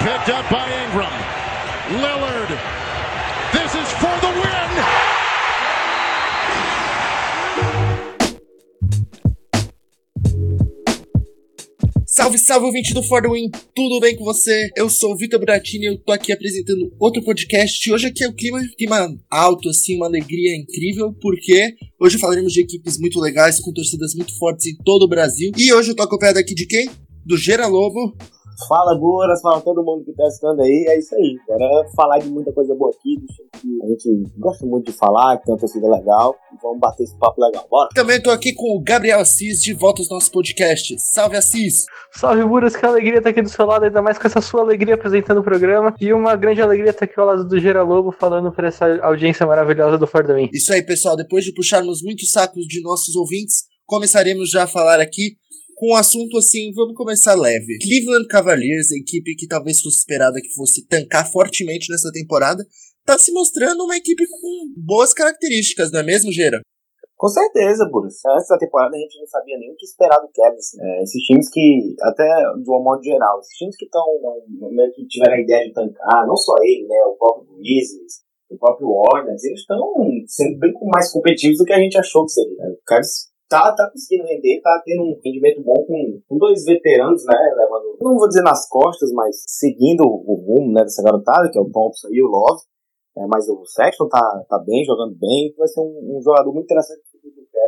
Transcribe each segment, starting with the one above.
picked up by Ingram. Lillard. This is for the win. Salve, salve, ouvinte do For The Win, tudo bem com você? Eu sou o Vitor Buratini e eu tô aqui apresentando outro podcast. Hoje aqui é o clima, clima alto, assim, uma alegria incrível, porque hoje falaremos de equipes muito legais, com torcidas muito fortes em todo o Brasil. E hoje eu tô acompanhado aqui de quem? Do Gera Lobo. Fala, Guras, fala todo mundo que tá assistindo aí. É isso aí. Agora falar de muita coisa boa aqui, que a gente gosta muito de falar, que tem uma torcida legal. Vamos bater esse papo legal. Bora! Também tô aqui com o Gabriel Assis, de volta aos nossos podcasts. Salve, Assis! Salve, Buras, que alegria estar aqui do seu lado, ainda mais com essa sua alegria apresentando o programa. E uma grande alegria estar aqui ao lado do Gera Lobo, falando para essa audiência maravilhosa do Fordamim. Isso aí, pessoal. Depois de puxarmos muitos sacos de nossos ouvintes, começaremos já a falar aqui com um assunto assim, vamos começar leve. Cleveland Cavaliers, equipe que talvez fosse esperada que fosse tancar fortemente nessa temporada, tá se mostrando uma equipe com boas características, não é mesmo, Gera? Com certeza. Antes da temporada a gente não sabia nem o que esperar do Cavs. É, esses times que, até de um modo geral, esses times que estão meio que tiveram a ideia de tancar, não só ele, né, o próprio Grizzlies, o próprio Warners, eles estão sendo bem mais competitivos do que a gente achou que seria. Né? O Cavs tá, tá conseguindo render, tá tendo um rendimento bom com, com dois veteranos, né? Levando, não vou dizer nas costas, mas seguindo o rumo né, dessa garotada, que é o Thompson e o Love. É, mas o Sexton tá, tá bem, jogando bem. Vai ser um, um jogador muito interessante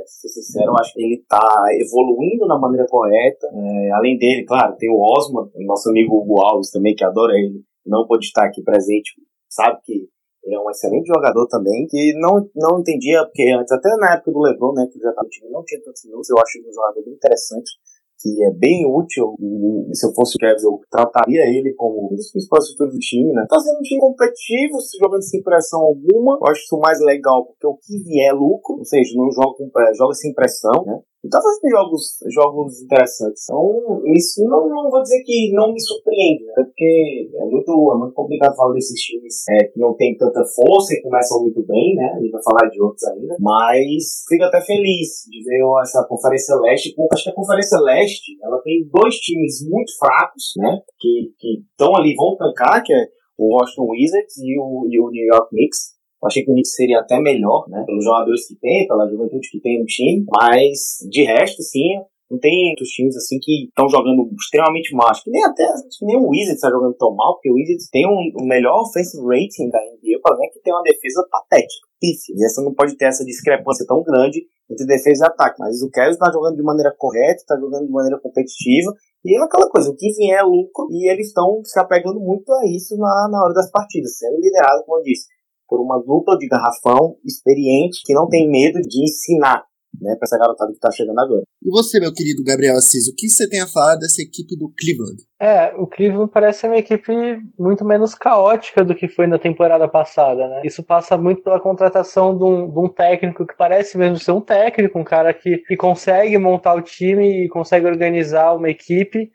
ser sincero, eu acho que ele tá evoluindo na maneira correta. É, além dele, claro, tem o Osman, nosso amigo Hugo Alves também, que adora ele, não pode estar aqui presente, sabe que ele é um excelente jogador também, que não, não entendia, porque antes, até na época do LeBron, né, que já estava no time, não tinha tantos minutos, eu acho ele um jogador bem interessante, que é bem útil, e se eu fosse o Kevin, eu trataria ele como um dos principais estruturas do time, né. Tá sendo um time competitivo, jogando sem pressão alguma, eu acho isso mais legal, porque o que vier é lucro, ou seja, não joga, é, joga sem pressão, né. E tá fazendo jogos, jogos interessantes. Então, isso não, não vou dizer que não me surpreende, né? Porque é muito, é muito complicado falar desses times é, que não tem tanta força e começam muito bem, né? A gente vai falar de outros ainda. Mas fico até feliz de ver essa Conferência Leste. Acho que a Conferência Leste, ela tem dois times muito fracos, né? Que estão ali, vão tancar, que é o Washington Wizards e o, e o New York Knicks. Eu achei que o Knicks seria até melhor, né? Pelos jogadores que tem, pela juventude que tem no time. Mas, de resto, sim, não tem outros times assim que estão jogando extremamente mal. Acho que nem até que nem o Wizards está jogando tão mal, porque o Wizards tem um, o melhor offensive rating da NBA, para ver que tem uma defesa patética. Pífia. E essa não pode ter essa discrepância tão grande entre defesa e ataque. Mas o Cavs está jogando de maneira correta, está jogando de maneira competitiva. E é aquela coisa, o que vier é lucro, e eles estão se apegando muito a isso na, na hora das partidas, sendo liderado, como eu disse, por uma dupla de garrafão experiente que não tem medo de ensinar né, para essa garotada que está chegando agora. E você, meu querido Gabriel Assis, o que você tem a falar dessa equipe do Cleveland? É, o Cleveland parece ser uma equipe muito menos caótica do que foi na temporada passada, né? Isso passa muito pela contratação de um, de um técnico que parece mesmo ser um técnico, um cara que, que consegue montar o time e consegue organizar uma equipe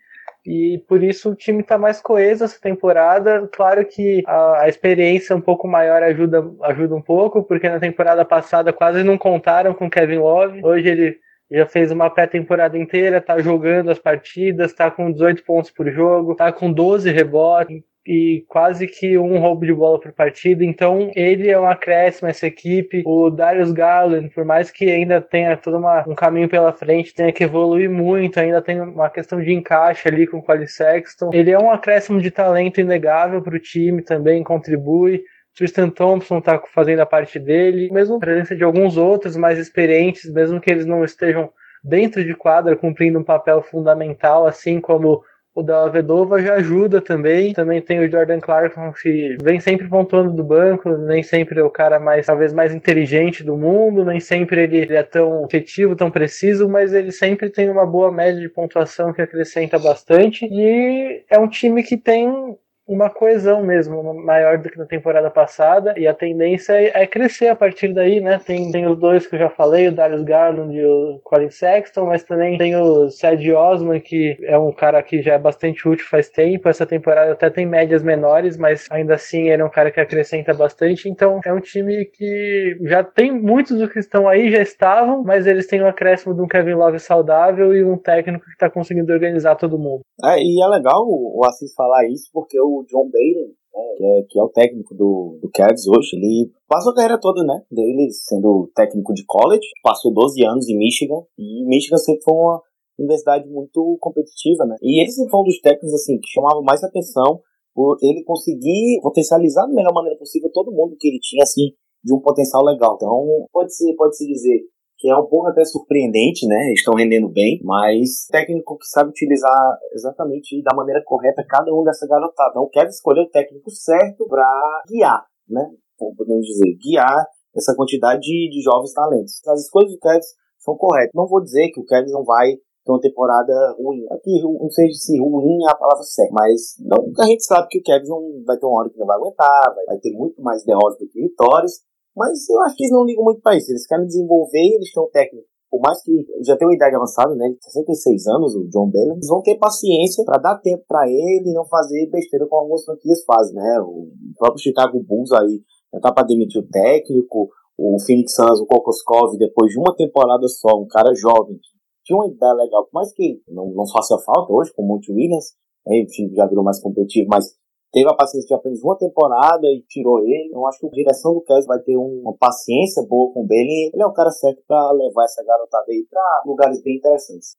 e por isso o time está mais coeso essa temporada. Claro que a, a, experiência um pouco maior ajuda, ajuda um pouco, porque na temporada passada quase não contaram com Kevin Love. Hoje ele já fez uma pré-temporada inteira, tá jogando as partidas, tá com 18 pontos por jogo, tá com 12 rebotes, e quase que um roubo de bola por partida. Então, ele é um acréscimo essa equipe. O Darius Garland, por mais que ainda tenha todo uma, um caminho pela frente, tenha que evoluir muito, ainda tem uma questão de encaixe ali com o Quali Sexton. Ele é um acréscimo de talento inegável para o time, também contribui. Tristan Thompson está fazendo a parte dele, mesmo a presença de alguns outros mais experientes, mesmo que eles não estejam dentro de quadra cumprindo um papel fundamental, assim como o da Vedova já ajuda também. Também tem o Jordan Clarkson que vem sempre pontuando do banco, nem sempre é o cara mais, talvez mais inteligente do mundo, nem sempre ele é tão efetivo, tão preciso, mas ele sempre tem uma boa média de pontuação que acrescenta bastante. E é um time que tem uma coesão mesmo maior do que na temporada passada e a tendência é, é crescer a partir daí, né? Tem, tem os dois que eu já falei, o Darius Garland e o Colin Sexton, mas também tem o Sed Osman, que é um cara que já é bastante útil faz tempo. Essa temporada até tem médias menores, mas ainda assim ele é um cara que acrescenta bastante. Então é um time que já tem muitos dos que estão aí, já estavam, mas eles têm um acréscimo de um Kevin Love saudável e um técnico que está conseguindo organizar todo mundo. É, e é legal o Assis falar isso, porque o John Baylor, né, que, é, que é o técnico do, do Cavs hoje. Ele passou a carreira toda, né, dele sendo técnico de college, passou 12 anos em Michigan, e Michigan sempre foi uma universidade muito competitiva, né, e eles foram um dos técnicos, assim, que chamavam mais atenção por ele conseguir potencializar da melhor maneira possível todo mundo que ele tinha, assim, de um potencial legal. Então, pode ser, pode se dizer que é um pouco até surpreendente, né? Estão rendendo bem, mas técnico que sabe utilizar exatamente da maneira correta cada um dessa garotada. Então, quer escolher o técnico certo para guiar, né? Como podemos dizer, guiar essa quantidade de, de jovens talentos. As escolhas do Kevin são corretas. Não vou dizer que o Kevin não vai ter uma temporada ruim. Aqui, não sei se ruim é a palavra certa, mas não, a gente sabe que o Kevin vai ter uma hora que não vai aguentar, vai, vai ter muito mais derrotas do que vitórias. Mas eu acho que eles não ligam muito para isso. Eles querem desenvolver eles têm um técnico. Por mais que já tenha uma idade avançada, né? 66 anos, o John Bell, eles vão ter paciência para dar tempo para ele e não fazer besteira como algumas franquias fazem, né? O próprio Chicago Bulls aí já tá para demitir o técnico, o Phoenix Suns, o Kokoskov, depois de uma temporada só, um cara jovem, que tinha uma ideia legal, por mais que não, não faça falta hoje, com o Monte Williams, aí o time já virou mais competitivo, mas teve a paciência de apenas uma temporada e tirou ele. Eu acho que a direção do Kevin vai ter uma paciência boa com o Bailey. Ele é o cara certo para levar essa garotada aí para lugares bem interessantes.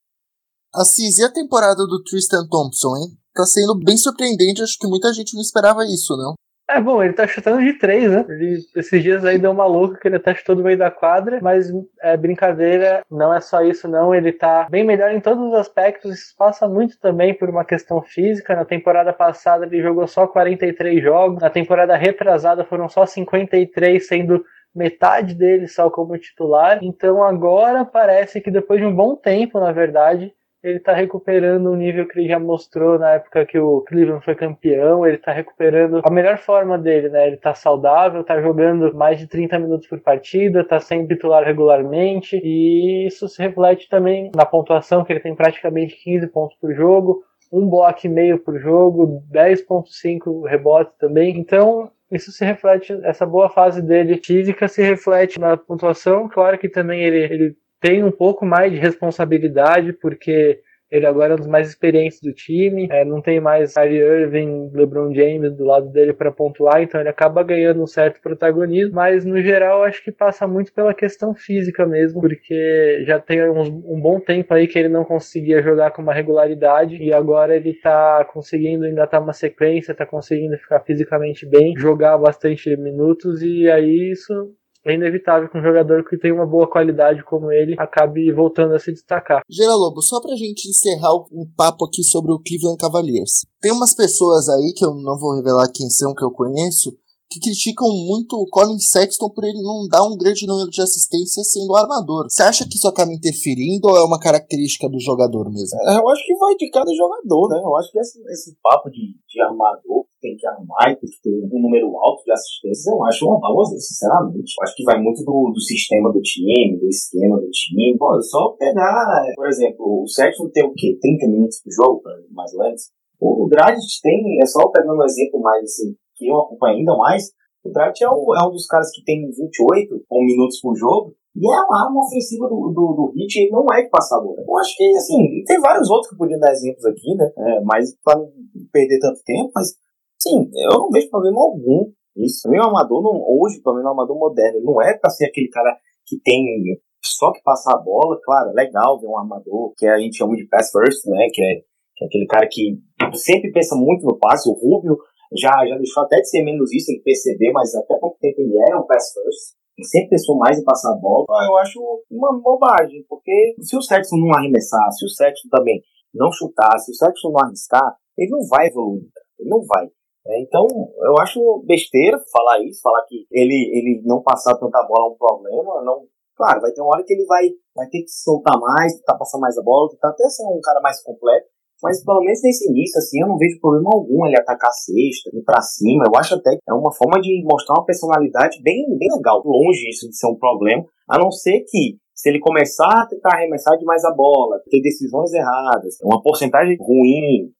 Assis, e a temporada do Tristan Thompson, hein? Tá sendo bem surpreendente, acho que muita gente não esperava isso, não? É bom, ele tá chutando de três, né? Ele, esses dias aí deu uma louca que ele até chutou do meio da quadra, mas é brincadeira, não é só isso, não. Ele tá bem melhor em todos os aspectos. Isso passa muito também por uma questão física. Na temporada passada ele jogou só 43 jogos, na temporada retrasada foram só 53, sendo metade dele só como titular. Então agora parece que depois de um bom tempo, na verdade, ele está recuperando o nível que ele já mostrou na época que o Cleveland foi campeão, ele está recuperando a melhor forma dele, né? Ele está saudável, está jogando mais de 30 minutos por partida, está sendo titular regularmente, e isso se reflete também na pontuação, que ele tem praticamente 15 pontos por jogo, um bloco e meio por jogo, 10.5 rebotes também. Então, isso se reflete, essa boa fase dele física se reflete na pontuação. Claro que também ele, ele tem um pouco mais de responsabilidade, porque ele agora é um dos mais experientes do time, é, não tem mais Kyrie Irving, LeBron James do lado dele para pontuar, então ele acaba ganhando um certo protagonismo, mas no geral acho que passa muito pela questão física mesmo, porque já tem um bom tempo aí que ele não conseguia jogar com uma regularidade e agora ele tá conseguindo ainda tá uma sequência, tá conseguindo ficar fisicamente bem, jogar bastante minutos e aí isso é inevitável que um jogador que tem uma boa qualidade como ele acabe voltando a se destacar. Gera Lobo, só pra gente encerrar o papo aqui sobre o Cleveland Cavaliers. Tem umas pessoas aí que eu não vou revelar quem são, que eu conheço, que criticam muito o Colin Sexton por ele não dar um grande número de assistências sendo armador. Você acha que isso acaba interferindo ou é uma característica do jogador mesmo? É, eu acho que vai de cada jogador, né? Eu acho que esse, esse papo de, de armador tem que armar e tem que ter um número alto de assistências, eu acho uma baboseira, sinceramente. Eu acho que vai muito do, do sistema do time, do esquema do time. Pô, só pegar, por exemplo, o Sexton tem o quê? 30 minutos por jogo, mais ou menos? O Dragic tem, é só pegando um exemplo mais assim, que eu acompanho ainda mais, o Dragic é, é um dos caras que tem 28 ou minutos por jogo, e é a arma ofensiva do, do, do Hit, ele não é de passador. Eu acho que, assim, tem vários outros que podiam dar exemplos aqui, né? É, mas pra não perder tanto tempo, mas, sim, eu não vejo problema algum isso. Também o amador, não, hoje, pelo menos o amador moderno, não é pra ser aquele cara que tem só que passar a bola, claro, é legal ver um armador, que a gente chama de pass first, né? Que é, que é aquele cara que sempre pensa muito no passe, o Rubio já, já deixou até de ser menos isso, que perceber, mas até pouco tempo ele era um pass first. Ele sempre pensou mais em passar a bola. Ah, eu acho uma bobagem, porque se o Sexton não arremessar, se o Sexton também não chutar, se o Sexton não arriscar, ele não vai evoluir. Ele não vai. É, então, eu acho besteira falar isso, falar que ele, ele não passar tanta bola é um problema. Não, claro, vai ter uma hora que ele vai, vai ter que soltar mais, tentar passar mais a bola, tentar até ser um cara mais completo. Mas pelo menos nesse início, assim, eu não vejo problema algum ele atacar a cesta, ir pra cima. Eu acho até que é uma forma de mostrar uma personalidade bem, bem legal. Longe isso de ser um problema, a não ser que se ele começar a tentar arremessar demais a bola, ter decisões erradas, uma porcentagem ruim,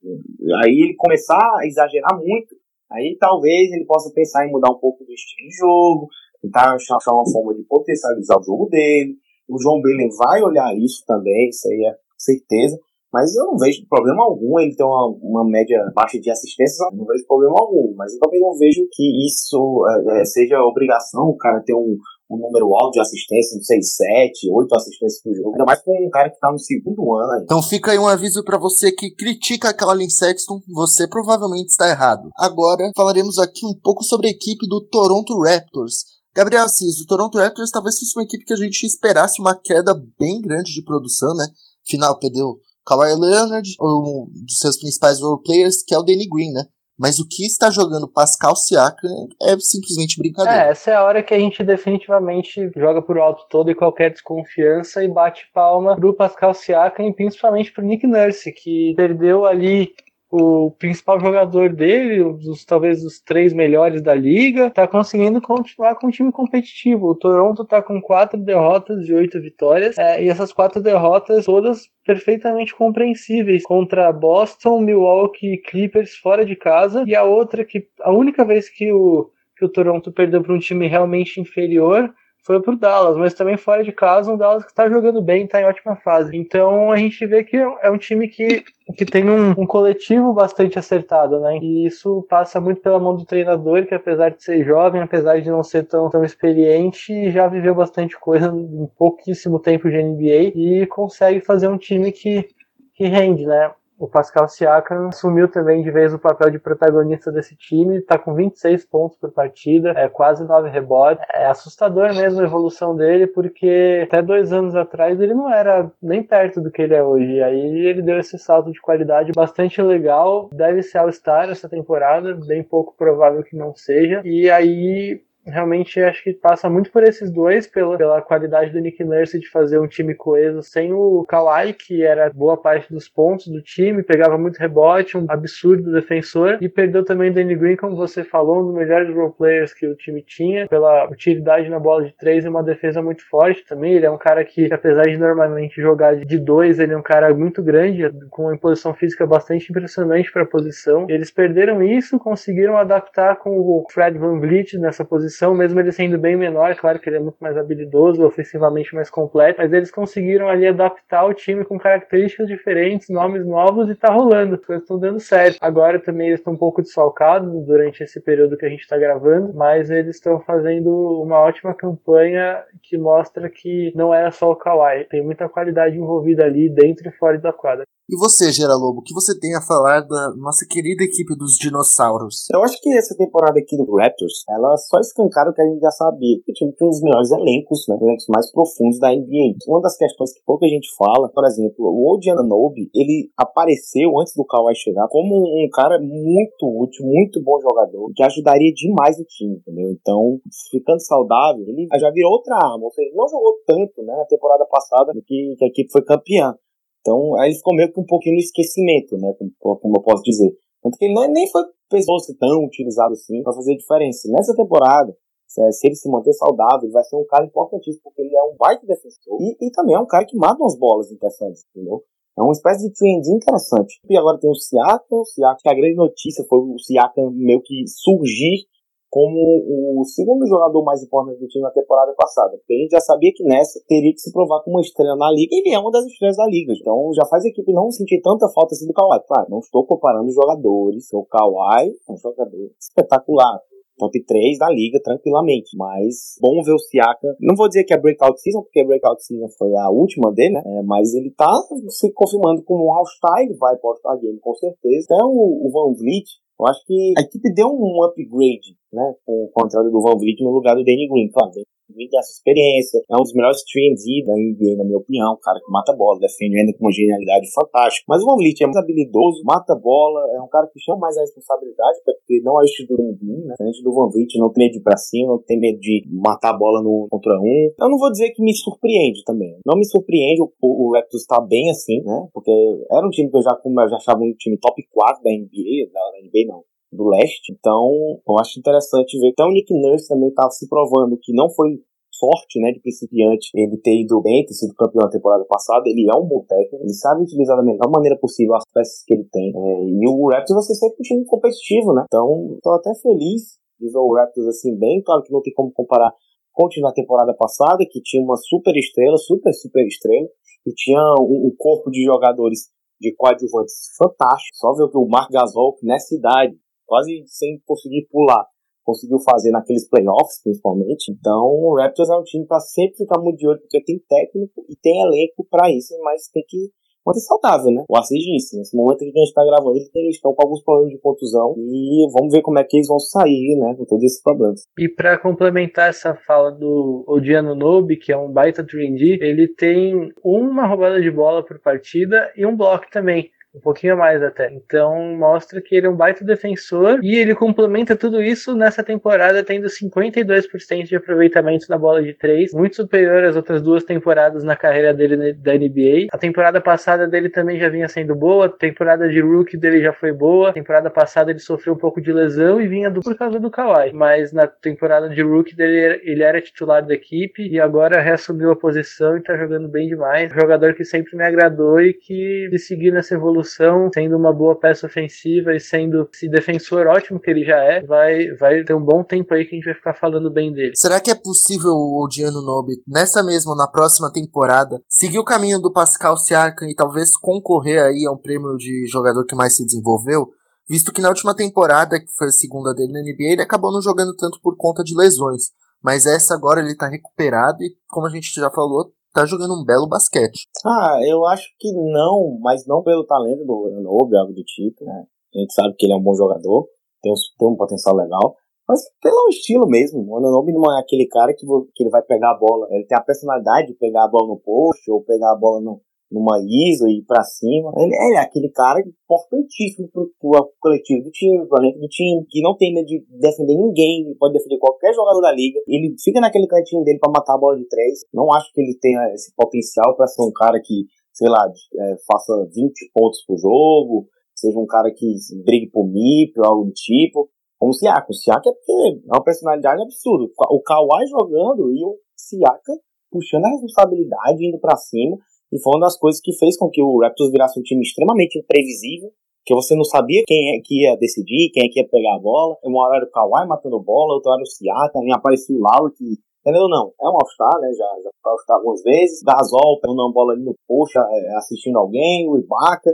aí ele começar a exagerar muito, aí talvez ele possa pensar em mudar um pouco do estilo de jogo, tentar achar uma forma de potencializar o jogo dele. O João Belen vai olhar isso também, isso aí é certeza. Mas eu não vejo problema algum ele ter uma, uma média baixa de assistências, não vejo problema algum. Mas eu também não vejo que isso é, seja obrigação o cara ter um, um número alto de assistência, não sei, 7, 8 assistências por jogo. Ainda mais com um cara que tá no segundo ano. Então fica aí um aviso para você que critica aquela Lynn Sexton, você provavelmente está errado. Agora falaremos aqui um pouco sobre a equipe do Toronto Raptors. Gabriel Assis, o Toronto Raptors talvez fosse uma equipe que a gente esperasse uma queda bem grande de produção, né? Final perdeu Kawhi Leonard, um dos seus principais role players, que é o Danny Green, né? Mas o que está jogando Pascal Siakam é simplesmente brincadeira. É, essa é a hora que a gente definitivamente joga por alto toda e qualquer desconfiança e bate palma pro Pascal Siakam e principalmente pro Nick Nurse, que perdeu ali o principal jogador dele, talvez os três melhores da liga, tá conseguindo continuar com um time competitivo. O Toronto tá com quatro derrotas e oito vitórias, é, e essas quatro derrotas todas perfeitamente compreensíveis contra Boston, Milwaukee e Clippers fora de casa, e a outra que a única vez que o que o Toronto perdeu para um time realmente inferior foi pro Dallas, mas também fora de casa, um Dallas que está jogando bem, está em ótima fase. Então a gente vê que é um time que, que tem um, um, coletivo bastante acertado, né? E isso passa muito pela mão do treinador, que apesar de ser jovem, apesar de não ser tão, tão experiente, já viveu bastante coisa em pouquíssimo tempo de NBA e consegue fazer um time que, que rende, né? O Pascal Siakam assumiu também de vez o papel de protagonista desse time, está com 26 pontos por partida, é quase 9 rebotes. É assustador mesmo a evolução dele, porque até dois anos atrás ele não era nem perto do que ele é hoje. Aí ele deu esse salto de qualidade bastante legal. Deve ser All-Star essa temporada, bem pouco provável que não seja. E aí realmente acho que passa muito por esses dois, pela, pela qualidade do Nick Nurse de fazer um time coeso sem o Kawhi, que era boa parte dos pontos do time, pegava muito rebote, um absurdo defensor, e perdeu também o Danny Green, como você falou, um dos melhores role players que o time tinha, pela utilidade na bola de três e uma defesa muito forte também. Ele é um cara que, apesar de normalmente jogar de dois, ele é um cara muito grande, com uma imposição física bastante impressionante para a posição. Eles perderam isso, conseguiram adaptar com o Fred Van Vliet nessa posição posição, mesmo ele sendo bem menor, claro que ele é muito mais habilidoso, ofensivamente mais completo, mas eles conseguiram ali adaptar o time com características diferentes, nomes novos e tá rolando, as coisas estão dando certo. Agora também eles estão um pouco desfalcados durante esse período que a gente está gravando, mas eles estão fazendo uma ótima campanha que mostra que não era só o Kawhi, tem muita qualidade envolvida ali dentro e fora da quadra. E você, Gera Lobo, o que você tem a falar da nossa querida equipe dos dinossauros? Eu acho que essa temporada aqui do Raptors, ela só escancara o que a gente já sabia. O time um dos melhores elencos, né, elencos mais profundos da NBA. Uma das questões que pouca gente fala, por exemplo, o Odi Ananobi, ele apareceu antes do Kawhi chegar como um cara muito útil, muito bom jogador, que ajudaria demais o time, entendeu? Então, ficando saudável, ele já virou outra arma. Ou seja, não jogou tanto, né, na temporada passada, que, que a equipe foi campeã. Então, aí ele ficou meio que um pouquinho no esquecimento, né? Como, como eu posso dizer. Tanto que ele é, nem foi pessoa tão utilizado assim para fazer diferença. Nessa temporada, se ele se manter saudável, ele vai ser um cara importantíssimo, porque ele é um baita defensor e, e também é um cara que mata umas bolas interessantes, entendeu? É uma espécie de trend interessante. E agora tem o Siakam, o Siakam, que a grande notícia foi o Siakam meio que surgir como o segundo jogador mais importante do time na temporada passada. Porque a gente já sabia que nessa teria que se provar como uma estrela na liga. Ele é uma das estrelas da liga. Então já faz a equipe não sentir tanta falta assim do Kawhi. Claro, não estou comparando os jogadores. O Kawhi é um jogador espetacular top 3 da liga tranquilamente. Mas bom ver o Siaka. Não vou dizer que é breakout season, porque a breakout season foi a última dele, né? É, mas ele tá se confirmando como um All-Star. Vai para o All-Star Game com certeza. Até o, o Van Vliet eu acho que a equipe deu um upgrade, né, com, a entrada do Van Vliet no lugar do Danny Green. Claro, Green tem essa experiência, é um dos melhores 3 da NBA, na minha opinião, um cara que mata bola, defende ainda com uma genialidade fantástica. Mas o Van Vliet é mais habilidoso, mata bola, é um cara que chama mais a responsabilidade, porque não é o estilo do Green, né? Diferente do Van Vliet, não tem medo de ir pra cima, não tem medo de matar a bola no contra um. Eu não vou dizer que me surpreende também. Não me surpreende o, o, o Raptors estar tá bem assim, né? Porque era um time que eu já, eu já achava um time top 4 da NBA, da NBA não, do leste. Então, eu acho interessante ver. Então, o Nick Nurse também está se provando que não foi sorte, né, de principiante, ele ter ido bem, ter sido campeão na temporada passada, ele é um bom técnico, ele sabe utilizar da melhor maneira possível as peças que ele tem, é, e o Raptors vai ser sempre um time competitivo, né, então tô até feliz de ver o Raptors assim bem, claro que não tem como comparar com o time da temporada passada, que tinha uma super estrela, super, super estrela, e tinha um, um corpo de jogadores de coadjuvantes fantásticos. Só ver o que Mark Gasol, nessa idade, quase sem conseguir pular, conseguiu fazer naqueles playoffs, principalmente. Então, o Raptors é um time para sempre ficar muito de olho, porque tem técnico e tem elenco para isso, mas tem que manter saudável, né? O Assis disse, nesse momento que a gente tá gravando, eles estão com alguns problemas de contusão e vamos ver como é que eles vão sair, né, com todos esses problemas. E para complementar essa fala do Odiano Nobi, que é um baita 3D, ele tem uma roubada de bola por partida e um bloco também um pouquinho mais até. Então mostra que ele é um baita defensor e ele complementa tudo isso nessa temporada tendo 52% de aproveitamento na bola de 3, muito superior às outras duas temporadas na carreira dele da NBA. A temporada passada dele também já vinha sendo boa, a temporada de rookie dele já foi boa. A temporada passada ele sofreu um pouco de lesão e vinha do, por causa do Kawhi, mas na temporada de rookie dele ele era titular da equipe e agora reassumiu a posição e tá jogando bem demais. Jogador que sempre me agradou e que se seguir nessa evolução evolução, sendo uma boa peça ofensiva e sendo esse defensor ótimo que ele já é, vai, vai ter um bom tempo aí que a gente vai ficar falando bem dele. Será que é possível o Odiano Nobe, nessa mesma, na próxima temporada, seguir o caminho do Pascal Siakam e talvez concorrer aí a um prêmio de jogador que mais se desenvolveu? Visto que na última temporada, que foi a segunda dele na NBA, ele acabou não jogando tanto por conta de lesões. Mas essa agora ele tá recuperado e, como a gente já falou, tá jogando um belo basquete. Ah, eu acho que não, mas não pelo talento do Ananobi, algo do tipo, né? A gente sabe que ele é um bom jogador, tem um, tem um potencial legal, mas pelo estilo mesmo. O Ananobi não é aquele cara que, que ele vai pegar a bola, ele tem a personalidade de pegar a bola no post ou pegar a bola no, numa ISO e pra cima. Ele, ele, é aquele cara importantíssimo pro, pro coletivo do time, pro elenco do time, que não tem medo de defender ninguém, pode defender qualquer jogador da liga. Ele fica naquele cantinho dele para matar a bola de três. Não acho que ele tenha esse potencial para ser um cara que, sei lá, é, faça 20 pontos por jogo, seja um cara que brigue por MIP ou algo do tipo. Como o Siaka. O Siaka é porque é uma personalidade absurda. O Kawhi jogando e o Siaka puxando a responsabilidade, indo para cima. E foi uma das coisas que fez com que o Raptors virasse um time extremamente imprevisível, que você não sabia quem é que ia decidir, quem é que ia pegar a bola. Uma hora era o Kawhi matando bola, outra hora o Siakam, e apareceu o Lowry, que, entendeu não? É um All-Star, né? Já, já foi All-Star algumas vezes. Gasol pegando uma bola ali no poxa, é, assistindo alguém, o Ibaka.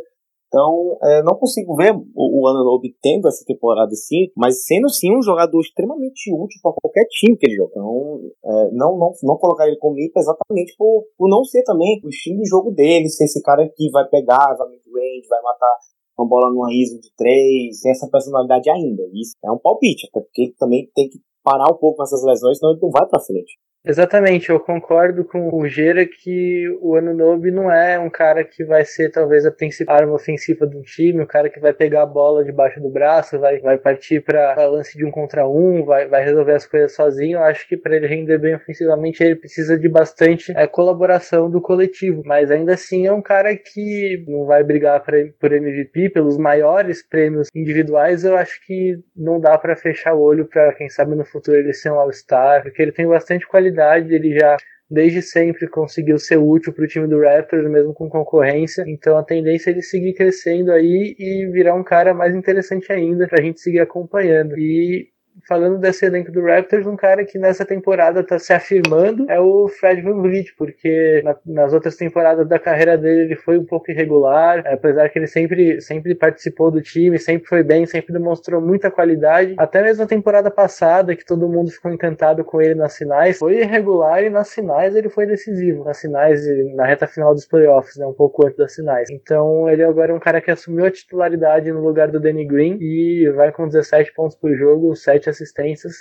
Então, é, não consigo ver o, o Ananobi tendo essa temporada assim, mas sendo sim um jogador extremamente útil para qualquer time que ele joga. Então, é, não, não, não colocar ele como IPA exatamente por, por não ser também o estilo de jogo dele, ser esse cara que vai pegar, vai mid-range, vai matar uma bola numa ISO de três, tem essa personalidade ainda. Isso é um palpite, até porque ele também tem que parar um pouco com essas lesões, senão ele não vai para frente. Exatamente, eu concordo com o Gera que o Anunobi não é um cara que vai ser talvez a principal arma ofensiva do time, o cara que vai pegar a bola debaixo do braço, vai, vai partir para lance de um contra um, vai, vai resolver as coisas sozinho. Eu acho que para ele render bem ofensivamente ele precisa de bastante é, colaboração do coletivo, mas ainda assim é um cara que não vai brigar pra, por MVP, pelos maiores prêmios individuais. Eu acho que não dá para fechar o olho para quem sabe no futuro ele ser um All-Star, porque ele tem bastante qualidade qualidade, ele já desde sempre conseguiu ser útil para o time do Raptors, mesmo com concorrência. Então a tendência é ele seguir crescendo aí e virar um cara mais interessante ainda para a gente seguir acompanhando. E falando desse elenco do Raptors, um cara que nessa temporada está se afirmando é o Fred VanVleet, porque na, nas outras temporadas da carreira dele ele foi um pouco irregular, apesar que ele sempre, sempre participou do time, sempre foi bem, sempre demonstrou muita qualidade. Até mesmo na temporada passada, que todo mundo ficou encantado com ele nas finais, foi irregular e nas finais ele foi decisivo. Nas finais, na reta final dos playoffs, né, um pouco antes das finais. Então ele agora é um cara que assumiu a titularidade no lugar do Danny Green e vai com 17 pontos por jogo, 7 assistências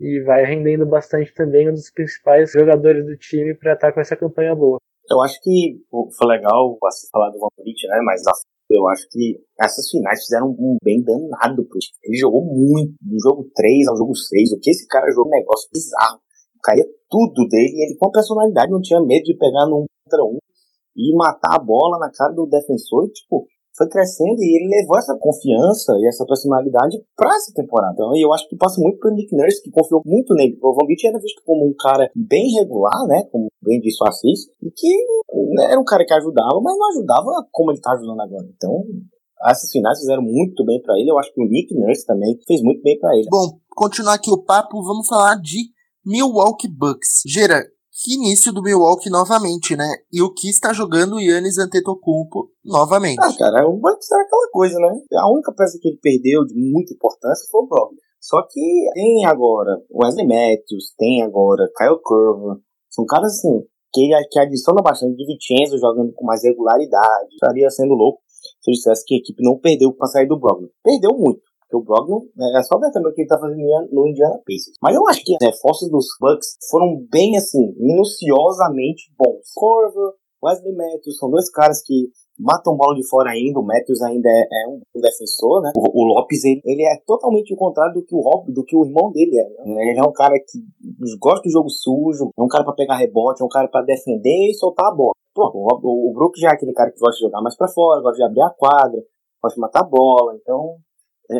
e vai rendendo bastante também um dos principais jogadores do time para estar tá com essa campanha boa. Eu acho que foi legal você falar do Vliet, né? Mas eu acho que essas finais fizeram um bem danado pro time. Ele jogou muito, do jogo 3 ao jogo 6. O que esse cara jogou um negócio bizarro. Caía tudo dele e ele com personalidade não tinha medo de pegar num contra um e matar a bola na cara do defensor. E, tipo, foi crescendo e ele levou essa confiança e essa personalidade para essa temporada. Então, eu acho que passa muito pro Nick Nurse, que confiou muito nele. O Van Beach era visto como um cara bem regular, né? Como bem disse o Assis, e que né, era um cara que ajudava, mas não ajudava como ele tá ajudando agora. Então, essas finais fizeram muito bem para ele. Eu acho que o Nick Nurse também fez muito bem para ele. Bom, continuar aqui o papo, vamos falar de Milwaukee Bucks. Gera, Que início do Milwaukee novamente, né? E o que está jogando o Yannis Antetokounmpo novamente. Ah, cara, o Bucks era aquela coisa, né? A única peça que ele perdeu de muita importância foi o Brogdon. Só que tem agora Wesley Matthews, tem agora Kyle Curver. São caras assim que, que adiciona bastante de Vincenzo jogando com mais regularidade. Estaria sendo louco se eu dissesse que a equipe não perdeu para sair do Brogdon. Perdeu muito. Porque o Brogdon é só também o que ele tá fazendo no Indiana Pacers. Mas eu acho que os reforços dos Bucks foram bem assim, minuciosamente bons. Corver, Wesley Matthews, são dois caras que matam bola de fora ainda. O Matthews ainda é, é um, defensor, né? O, o Lopes, ele, ele, é totalmente o contrário do que o Rob, do que o irmão dele é. Né? Ele é um cara que gosta do jogo sujo, é um cara para pegar rebote, é um cara para defender e soltar a bola. Pronto, o, o Brook já é aquele cara que gosta de jogar mais para fora, gosta de abrir a quadra, gosta de matar a bola. Então,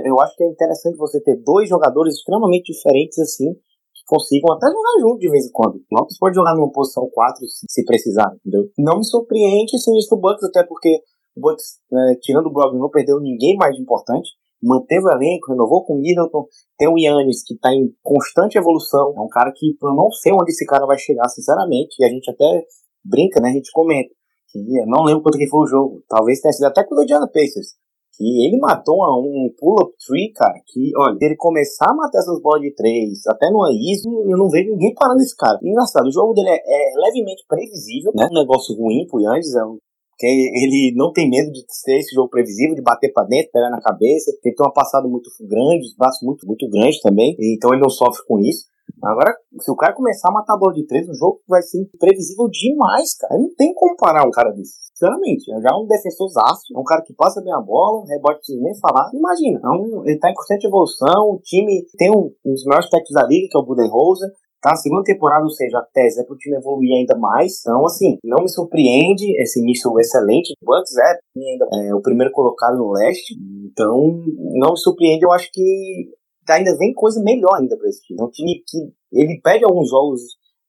eu acho que é interessante você ter dois jogadores extremamente diferentes assim, que consigam até jogar junto de vez em quando. O Lopes pode jogar numa posição 4 se, se precisar, entendeu? Não me surpreende esse início do Bucks, até porque o Bucks, é, tirando o Brogdon, não perdeu ninguém mais importante. Manteve o elenco, renovou com o Middleton. Tem o Yannis, que está em constante evolução. É um cara que eu não sei onde esse cara vai chegar, sinceramente. E a gente até brinca, né? A gente comenta. Que, não lembro quanto que foi o jogo. Talvez tenha sido até com o Indiana Pacers que ele matou um pull-up tree, cara, que, olha, se ele começar a matar essas bolas de três, até no ismo, eu não vejo ninguém parando esse cara. Engraçado, o jogo dele é, é levemente previsível, né? Um negócio ruim pro Yannis, é um que ele não tem medo de ter esse jogo previsível, de bater para dentro, pegar na cabeça. Tem uma passada muito grande, os braços muito, muito grandes também, então ele não sofre com isso. Agora, se o cara começar a matar a bola de três, o jogo vai ser imprevisível demais, cara. Não tem como parar um cara desse. Sinceramente, já é um defensor zaço, é um cara que passa bem a bola, rebote precisa nem falar. Imagina, é um, ele tá em constante evolução, o time tem um, um dos melhores técnicos da liga, que é o Budenholzer, tá na segunda temporada, ou seja, a tese é pro time evoluir ainda mais. Então, assim, não me surpreende esse início excelente do Bucks, é, ainda é o primeiro colocado no leste. Então, não me surpreende, eu acho que ainda vem coisa melhor ainda pra esse time. É um time que ele perde alguns jogos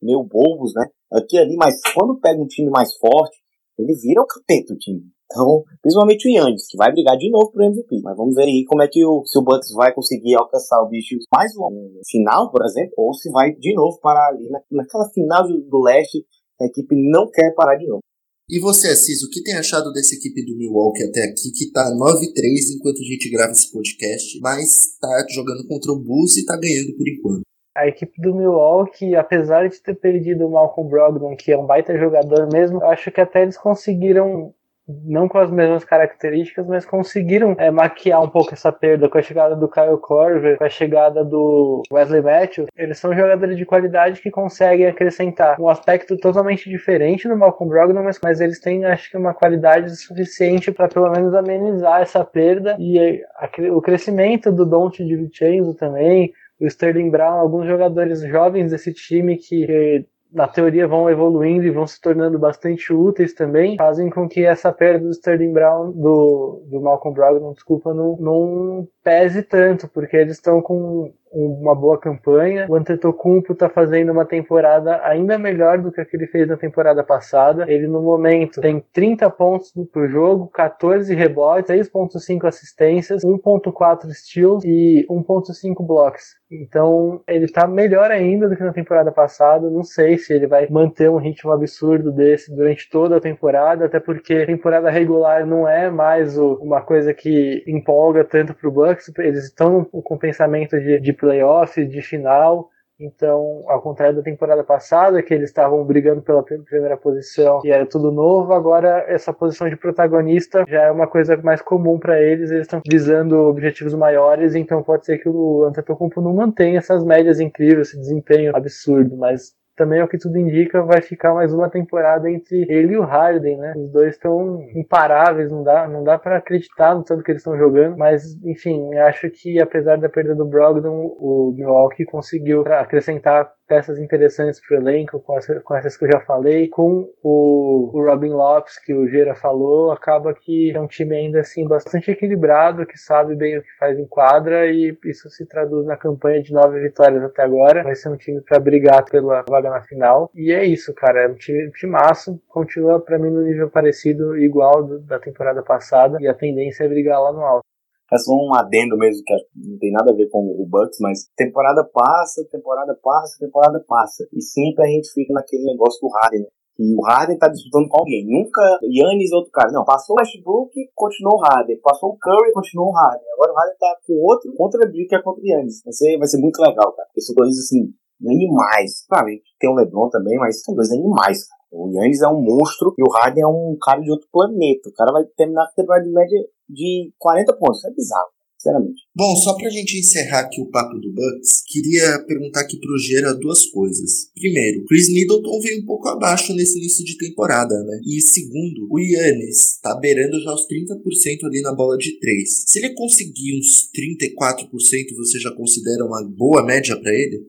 meio bobos, né? Aqui ali, mas quando pega um time mais forte, ele vira o capeta o time. Então, principalmente o Yannis, que vai brigar de novo pro MVP. Mas vamos ver aí como é que o, se o Bucks vai conseguir alcançar o bicho mais longo final, por exemplo, ou se vai de novo parar ali na, naquela final do, do leste, a equipe não quer parar de novo. E você, Assis, o que tem achado dessa equipe do Milwaukee até aqui, que tá 9-3 enquanto a gente grava esse podcast, mas tá jogando contra o Bulls e tá ganhando por enquanto? A equipe do Milwaukee, apesar de ter perdido o Malcolm Brogdon, que é um baita jogador mesmo, acho que até eles conseguiram não com as mesmas características, mas conseguiram é, maquiar um pouco essa perda com a chegada do Kyle Korver, com a chegada do Wesley Matthews. Eles são jogadores de qualidade que conseguem acrescentar um aspecto totalmente diferente do Malcolm Brogdon, mas, mas eles têm, acho que, uma qualidade suficiente para pelo menos amenizar essa perda e a, a, o crescimento do Don't de Vincenzo também. O Sterling Brown, alguns jogadores jovens desse time que na teoria vão evoluindo e vão se tornando bastante úteis também, fazem com que essa perda do Sterling Brown, do, do Malcolm Brogdon, desculpa, não, não pese tanto, porque eles estão com uma boa campanha. O Antetokounmpo está fazendo uma temporada ainda melhor do que a que ele fez na temporada passada. Ele no momento tem 30 pontos por jogo, 14 rebotes, 6.5 assistências, 1.4 steals e 1.5 blocks. Então ele está melhor ainda do que na temporada passada. Não sei se ele vai manter um ritmo absurdo desse durante toda a temporada, até porque temporada regular não é mais uma coisa que empolga tanto para o Bucks. Eles estão com pensamento de, de playoff, de final. Então, ao contrário da temporada passada, que eles estavam brigando pela primeira posição e era tudo novo, agora essa posição de protagonista já é uma coisa mais comum para eles. Eles estão visando objetivos maiores, então pode ser que o Antetokounmpo não mantenha essas médias incríveis, esse desempenho absurdo, mas também é o que tudo indica, vai ficar mais uma temporada entre ele e o Harden, né? Os dois estão imparáveis, não dá, não dá para acreditar no tanto que eles estão jogando, mas enfim, acho que apesar da perda do Brogdon, o Milwaukee conseguiu acrescentar peças interessantes pro elenco, com, essa, com essas que eu já falei, com o, o Robin Lopes, que o Gera falou, acaba que é um time ainda assim bastante equilibrado, que sabe bem o que faz em quadra, e isso se traduz na campanha de nove vitórias até agora. Vai ser um time para brigar pela vaga na final. E é isso, cara, é um time, timaço, continua para mim no nível parecido, igual do, da temporada passada, e a tendência é brigar lá no alto. É só um adendo mesmo, que não tem nada a ver com o Bucks, mas temporada passa, temporada passa, temporada passa. E sempre a gente fica naquele negócio do Harden, né? que o Harden tá disputando com alguém. Nunca Yannis e outro cara. Não, passou o Westbrook, continuou o Harden. Passou o Curry, continuou o Harden. Agora o Harden tá com outro contra o que é contra o Yannis. Vai ser, vai ser muito legal, cara. São dois, assim, animais. Claro, tem o LeBron também, mas são dois animais, cara. O Yannis é um monstro e o Harden é um cara de outro planeta. O cara vai terminar a temporada de média de 40 pontos. É bizarro sinceramente. Bom, só pra gente encerrar aqui o papo do Bucks, queria perguntar aqui pro Gera duas coisas. Primeiro, Chris Middleton veio um pouco abaixo nesse início de temporada, né? E segundo, o Yannis tá beirando já os 30% ali na bola de 3. Se ele conseguir uns 34%, você já considera uma boa média para ele?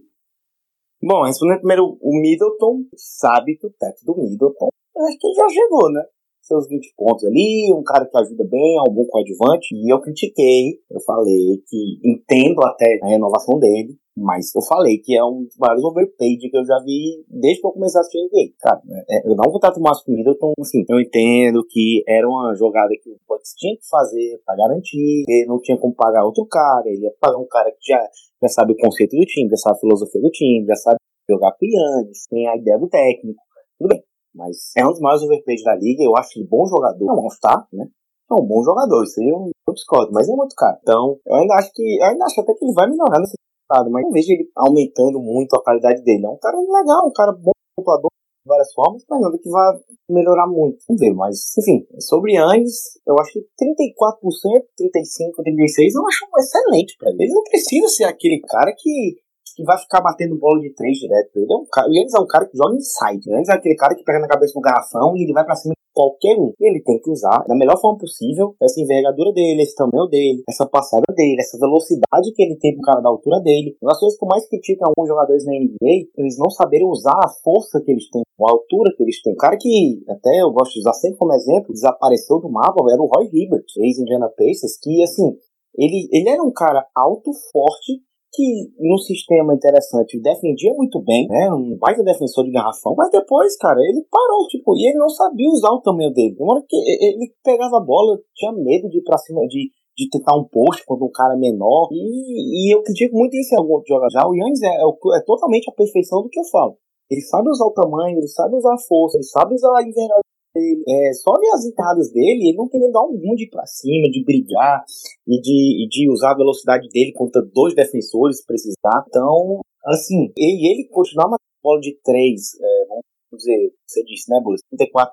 Bom, respondendo primeiro, o Middleton sabe que o teto do Middleton acho que já chegou, né? Seus 20 pontos ali, um cara que ajuda bem, é um bom coadjuvante. E eu critiquei, eu falei que entendo até a renovação dele, mas eu falei que é um dos maiores overpaid que eu já vi desde que eu comecei a assistir. Cara, é, eu não vou tratar mais com o Middleton, assim, eu entendo que era uma jogada que o Bucks tinha que fazer para garantir, ele não tinha como pagar outro cara, ele ia pagar um cara que já, já sabe o conceito do time, já sabe a filosofia do time, já sabe jogar com o Yannis, tem a ideia do técnico, tudo bem. Mas é um dos maiores overpays da liga. Eu acho ele bom jogador. Não, está, né? É um bom jogador. Isso aí eu não discordo, mas é muito caro. Então, eu ainda acho que. Eu ainda acho até que ele vai melhorar nesse estado, mas não vejo ele aumentando muito a qualidade dele. É um cara legal, um cara bom pontuador de várias formas, mas nada que vai melhorar muito. Vamos ver, mas enfim, sobre Yannis, eu acho que 34%, 35%, 36% eu acho excelente para ele. Ele não precisa ser aquele cara que que vai ficar batendo bola de três direto. Ele é um cara, o Yannis é um cara que joga inside. O Yannis é aquele cara que pega na cabeça do garrafão e ele vai pra cima de qualquer um. Ele tem que usar da melhor forma possível essa envergadura dele, esse tamanho dele, essa passada dele, essa velocidade que ele tem pro cara da altura dele. Uma das coisas que mais critico alguns jogadores na NBA, eles não saberem usar a força que eles têm, a altura que eles têm. O cara que até eu gosto de usar sempre como exemplo, desapareceu do mapa, era o Roy Hibbert, ex-Indiana Pacers, que assim, ele, ele era um cara alto, forte, que no sistema interessante defendia muito bem, né? Um baita defensor de garrafão, mas depois, cara, ele parou, tipo, e ele não sabia usar o tamanho dele. Uma hora que ele pegava a bola, tinha medo de ir pra cima de, de tentar um post contra um cara menor. E, e eu critico muito isso em alguns jogadores. Já o Yannis é, é, é, totalmente a perfeição do que eu falo. Ele sabe usar o tamanho, ele sabe usar a força, ele sabe usar a envergadura. É, só ver as entradas dele, ele não nem dar um mundo pra cima, de brigar e de, de usar a velocidade dele contra dois defensores se precisar. Então, assim, e ele continuar uma bola de três, é, vamos dizer, você disse, né, Bulls, 34%,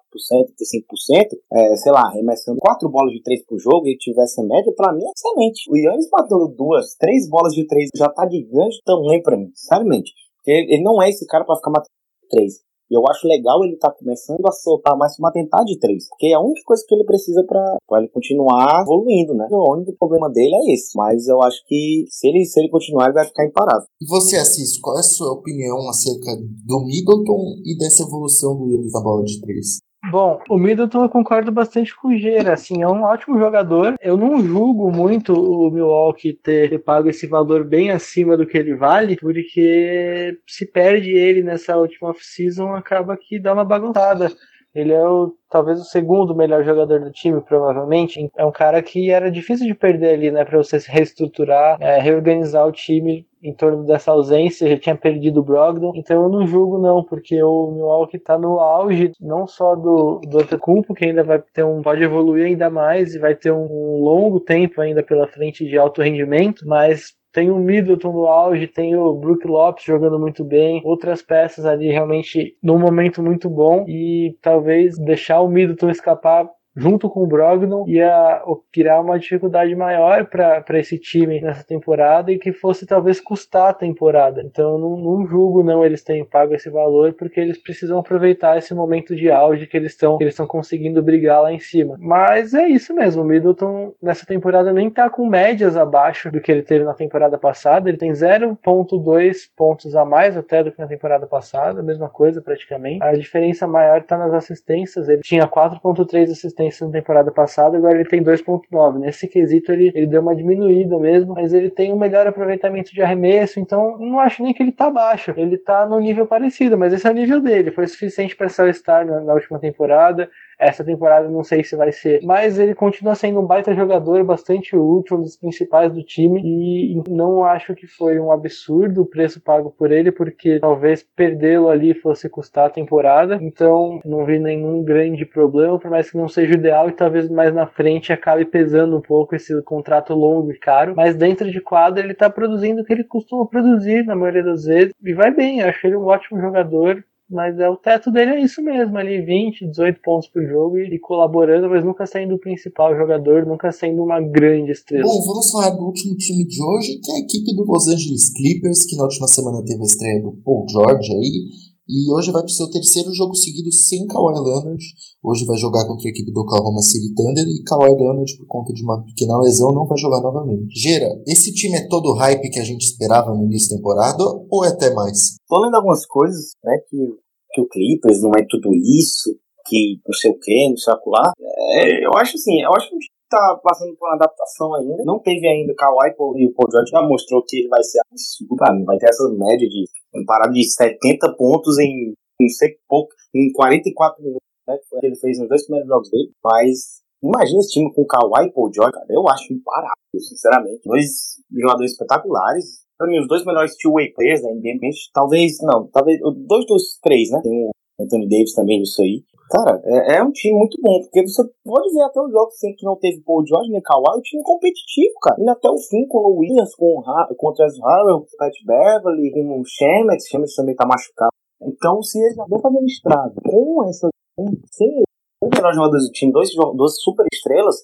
35%, é, sei lá, arremessando quatro bolas de três por jogo e tivesse média, pra mim é excelente. O Yannis matando duas, três bolas de três já tá de grande tamanho pra mim, sinceramente. Ele, ele não é esse cara para ficar matando três. E eu acho legal ele tá começando a soltar mais uma tentar de três. Porque é a única coisa que ele precisa para ele continuar evoluindo, né? O único problema dele é esse. Mas eu acho que se ele, se ele continuar, ele vai ficar imparável. E você, Assis, qual é a sua opinião acerca do Middleton e dessa evolução do Yannis na bola de três? Bom, o Middleton eu concordo bastante com o Gera, assim, é um ótimo jogador. Eu não julgo muito o Milwaukee ter, ter pago esse valor bem acima do que ele vale, porque se perde ele nessa última off-season, acaba que dá uma bagunçada. Ele é o, talvez o segundo melhor jogador do time, provavelmente. É um cara que era difícil de perder ali, né? Para você se reestruturar, é, reorganizar o time em torno dessa ausência. Já tinha perdido o Brogdon. Então eu não julgo, não, porque o Milwaukee tá no auge, não só do, do Antetokounmpo, que ainda vai ter um. pode evoluir ainda mais e vai ter um longo tempo ainda pela frente de alto rendimento, mas tem o Middleton no auge, tem o Brook Lopes jogando muito bem, outras peças ali realmente num momento muito bom e talvez deixar o Middleton escapar junto com o Brogdon, ia criar uma dificuldade maior para esse time nessa temporada e que fosse talvez custar a temporada. Então não, não julgo não eles terem pago esse valor porque eles precisam aproveitar esse momento de auge que eles estão eles estão conseguindo brigar lá em cima. Mas é isso mesmo, o Middleton nessa temporada nem tá com médias abaixo do que ele teve na temporada passada, ele tem 0.2 pontos a mais até do que na temporada passada, mesma coisa praticamente. A diferença maior está nas assistências, ele tinha 4.3 assistências assistências na temporada passada, agora ele tem 2.9. Nesse quesito ele, ele deu uma diminuída mesmo, mas ele tem um melhor aproveitamento de arremesso, então não acho nem que ele tá baixo. Ele tá no nível parecido, mas esse é o nível dele. Foi suficiente para ser o Star na, na última temporada Essa temporada não sei se vai ser, mas ele continua sendo um baita jogador, bastante útil, um dos principais do time e não acho que foi um absurdo o preço pago por ele, porque talvez perdê-lo ali fosse custar a temporada. Então não vi nenhum grande problema, por mais que não seja ideal e talvez mais na frente acabe pesando um pouco esse contrato longo e caro. Mas dentro de quadra ele tá produzindo o que ele costuma produzir na maioria das vezes e vai bem. Acho ele um ótimo jogador mas é, o teto dele é isso mesmo, ali 20, 18 pontos por jogo e, e, colaborando, mas nunca sendo o principal jogador, nunca sendo uma grande estrela. Bom, vamos falar do último time de hoje, que é a equipe do Los Angeles Clippers, que na última semana teve a estreia do Paul George aí, e hoje vai para o seu terceiro jogo seguido sem Kawhi Leonard. Hoje vai jogar contra a equipe do Oklahoma City Thunder e Kawhi Leonard, por conta de uma pequena lesão, não vai jogar novamente. Gera, esse time é todo o hype que a gente esperava no início da temporada ou é até mais? Tô lendo algumas coisas, né, que, que o Clippers não é tudo isso, que não sei o que, não sei o que lá. É, eu acho assim, eu acho que tá passando por uma adaptação ainda. Não teve ainda Kawhi e o Paul George já mostrou que ele vai ser absurdo. Vai ter essa média de um parada de 70 pontos em não sei pouco, em 44 minutos, né? Que ele fez nos dois primeiros jogos dele. Mas imagina esse time com Kawhi e Paul George, cara. Eu acho imparável, sinceramente. Dois jogadores espetaculares. Pra mim, os dois melhores two-way players da NBA, talvez, não, talvez, dois dos três, né? Tem o Anthony Davis também nisso aí. Cara, é, é, um time muito bom, porque você pode ver até os jogos assim, que não teve Paul George nem Kawhi, o time competitivo, cara. Indo até o fim com o Williams, com o, ha com o Pat Beverly, com o Shemet, Shemet também tá machucado. Então, se eles já vão fazendo estrada com essa. sem os melhores jogadores do time, dois, duas super estrelas,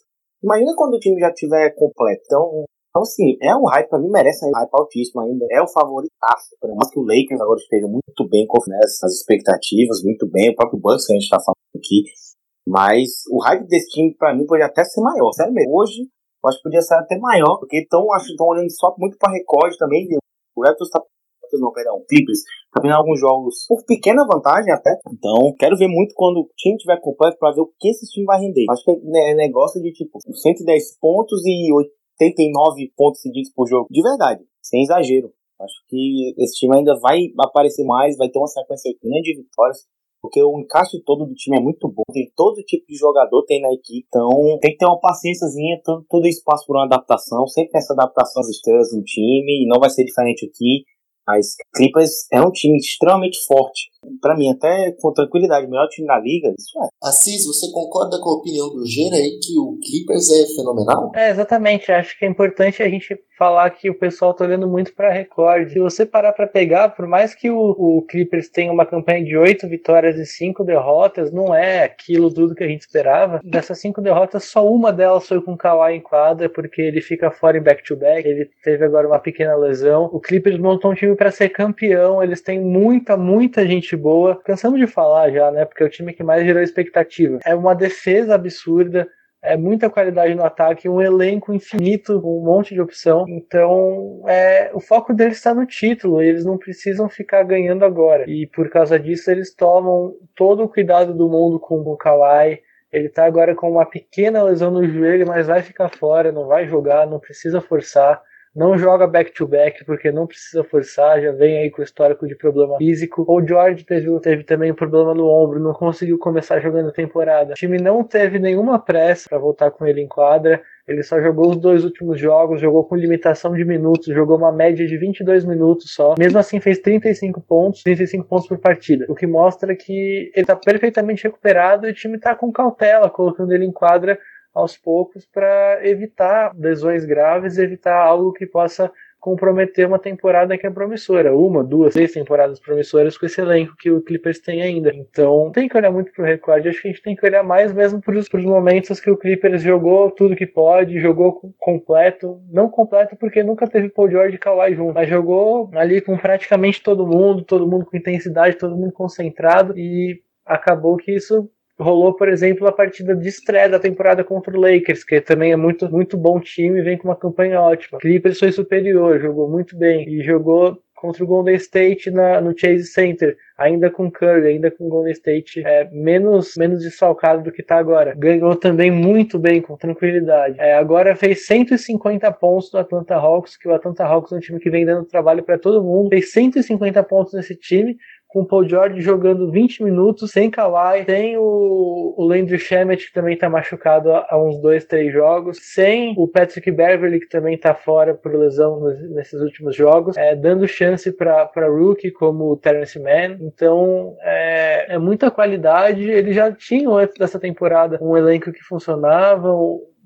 imagina quando o time já tiver completo. Então, então, assim, é um hype, pra mim merece um hype altíssimo ainda. É o favoritaço. Por mais que o Lakers agora esteja muito bem com essas expectativas, muito bem. O próprio Bucks que a gente tá falando aqui. Mas o hype desse time, pra mim, pode até ser maior. Sério mesmo. Hoje, eu acho que podia ser até maior, porque estão olhando só muito pra recorde também. O Raptors tá não, perdão, Clippers, tá vendo alguns jogos por pequena vantagem até. Então, quero ver muito quando o time tiver completo para ver o que esse time vai render. Acho que é negócio de tipo 110 pontos e 89 pontos seguidos por jogo. De verdade, sem exagero. Acho que esse time ainda vai aparecer mais, vai ter uma sequência grande de vitórias, porque o encaixe todo do time é muito bom. Tem todo tipo de jogador tem na equipe, então tem que ter uma paciênciazinha, todo, todo espaço por uma adaptação. Sempre tem essa adaptação às estrelas no time, e não vai ser diferente aqui. Mas Clippers é um time extremamente forte. Para mim, até com tranquilidade, o melhor time da liga, isso é. Assis, você concorda com a opinião do Gera aí que o Clippers é fenomenal? É, exatamente. Acho que é importante a gente falar que o pessoal tá olhando muito para recorde. Se você parar para pegar, por mais que o, o, Clippers tenha uma campanha de oito vitórias e cinco derrotas, não é aquilo tudo que a gente esperava. Dessas cinco derrotas, só uma delas foi com o Kawhi em quadra, porque ele fica fora em back-to-back. -back. Ele teve agora uma pequena lesão. O Clippers montou um time para ser campeão. Eles têm muita, muita gente boa. Cansamos de falar já, né? Porque é o time que mais gerou expectativa. É uma defesa absurda é muita qualidade no ataque, um elenco infinito, um monte de opção. Então, é, o foco deles está no título, eles não precisam ficar ganhando agora. E por causa disso, eles tomam todo o cuidado do mundo com o Kawhi. Ele está agora com uma pequena lesão no joelho, mas vai ficar fora, não vai jogar, não precisa forçar não joga back-to-back porque não precisa forçar, já vem aí com histórico de problema físico. O George teve, teve também um problema no ombro, não conseguiu começar jogando temporada. O time não teve nenhuma pressa para voltar com ele em quadra. Ele só jogou os dois últimos jogos, jogou com limitação de minutos, jogou uma média de 22 minutos só. Mesmo assim, fez 35 pontos, 35 pontos por partida. O que mostra que ele está perfeitamente recuperado e o time está com cautela, colocando ele em quadra aos poucos para evitar lesões graves, evitar algo que possa comprometer uma temporada que é promissora. Uma, duas, três temporadas promissoras com esse elenco que o Clippers tem ainda. Então tem que olhar muito pro recorde. Acho que a gente tem que olhar mais mesmo pros, pros momentos que o Clippers jogou tudo que pode, jogou completo. Não completo porque nunca teve Paul George e Kawhi junto, mas jogou ali com praticamente todo mundo, todo mundo com intensidade, todo mundo concentrado e acabou que isso rolou, por exemplo, a partida de estreia da temporada contra o Lakers, que também é muito, muito bom time vem com uma campanha ótima. Clippers foi superior, jogou muito bem e jogou contra o Golden State na, no Chase Center, ainda com Curry, ainda com o Golden State é, menos, menos desfalcado do que está agora. Ganhou também muito bem, com tranquilidade. É, agora fez 150 pontos no Atlanta Hawks, que o Atlanta Hawks é um time que vem dando trabalho para todo mundo. Fez 150 pontos nesse time, com o Paul George jogando 20 minutos, sem Kawhi, sem o, o Landry Shamet, que também está machucado há, uns 2, 3 jogos, sem o Patrick Beverly, que também está fora por lesão nesses últimos jogos, é, dando chance para rookie como o Terrence Mann. Então, é, é muita qualidade. Eles já tinham antes dessa temporada um elenco que funcionava,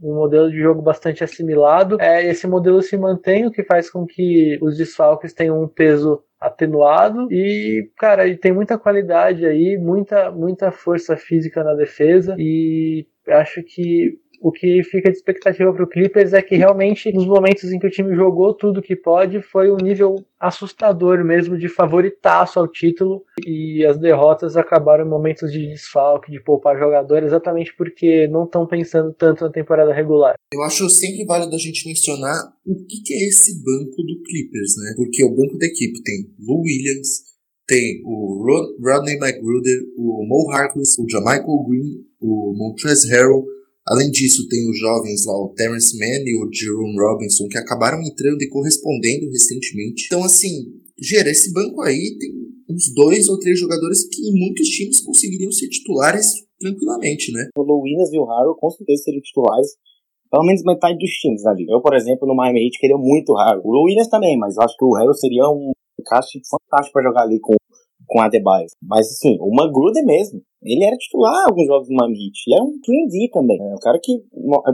um modelo de jogo bastante assimilado. É, esse modelo se mantém, o que faz com que os desfalques tenham um peso atenuado e, cara, ele tem muita qualidade aí, muita, muita força física na defesa e acho que o que fica de expectativa para o Clippers é que realmente, nos momentos em que o time jogou tudo que pode, foi um nível assustador mesmo de favoritaço ao título e as derrotas acabaram em momentos de desfalque, de poupar jogadores, exatamente porque não estão pensando tanto na temporada regular. Eu acho sempre válido a gente mencionar o que, é esse banco do Clippers, né? Porque o banco da equipe tem Lou Williams, tem o Rodney McGruder, o Mo Harkless, o Jamichael Green, o Montrezl Harrell, Além disso, tem os jovens lá, o Terrence Mann e o Jerome Robinson, que acabaram entrando e correspondendo recentemente. Então, assim, Gera, esse banco aí tem uns dois ou três jogadores que em muitos times conseguiriam ser titulares tranquilamente, né? O Williams e o Harrow com certeza seriam titulares, pelo menos metade dos times ali. Eu, por exemplo, no Miami Heat queria muito o Harrow. O Williams também, mas eu acho que o Harrow seria um encaixe fantástico para jogar ali com com a Adebayo. Mas assim, o Magruder mesmo, ele era titular alguns jogos do Miami Heat. Ele é um 3D também. É um cara que